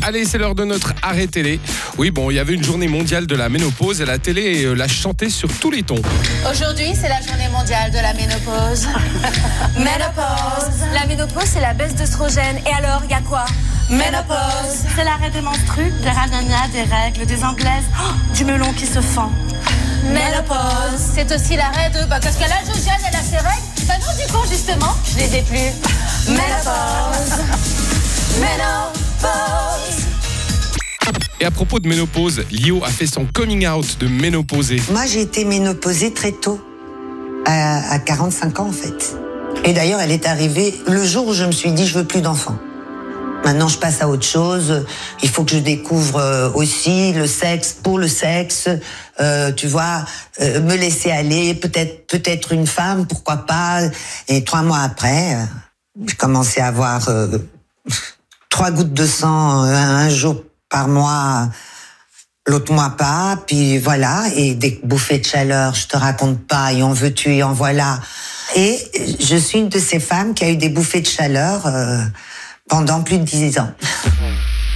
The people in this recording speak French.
Allez, c'est l'heure de notre arrêt télé. Oui, bon, il y avait une journée mondiale de la ménopause et la télé euh, l'a chanté sur tous les tons. Aujourd'hui, c'est la journée mondiale de la ménopause. ménopause. La ménopause, c'est la baisse d'œstrogène. Et alors, il y a quoi? Ménopause. C'est l'arrêt des menstrues, des ragnagnas, des règles, des anglaises, oh, du melon qui se fend. Ménopause. C'est aussi l'arrêt de. Bah, parce que la Josiane, elle a ses règles. Bah, non, du coup, justement, je les ai plus. Ménopause. Et à propos de ménopause, Lio a fait son coming out de ménopausée. Moi, j'ai été ménopausée très tôt, à, à 45 ans en fait. Et d'ailleurs, elle est arrivée le jour où je me suis dit, je veux plus d'enfants. Maintenant, je passe à autre chose. Il faut que je découvre euh, aussi le sexe pour le sexe. Euh, tu vois, euh, me laisser aller, peut-être, peut-être une femme, pourquoi pas. Et trois mois après, euh, j'ai commencé à avoir euh, trois gouttes de sang un jour par mois, l'autre mois pas. Puis voilà, et des bouffées de chaleur, je te raconte pas. Et on veut tuer, en voilà. Et je suis une de ces femmes qui a eu des bouffées de chaleur. euh, pendant plus de dix ans.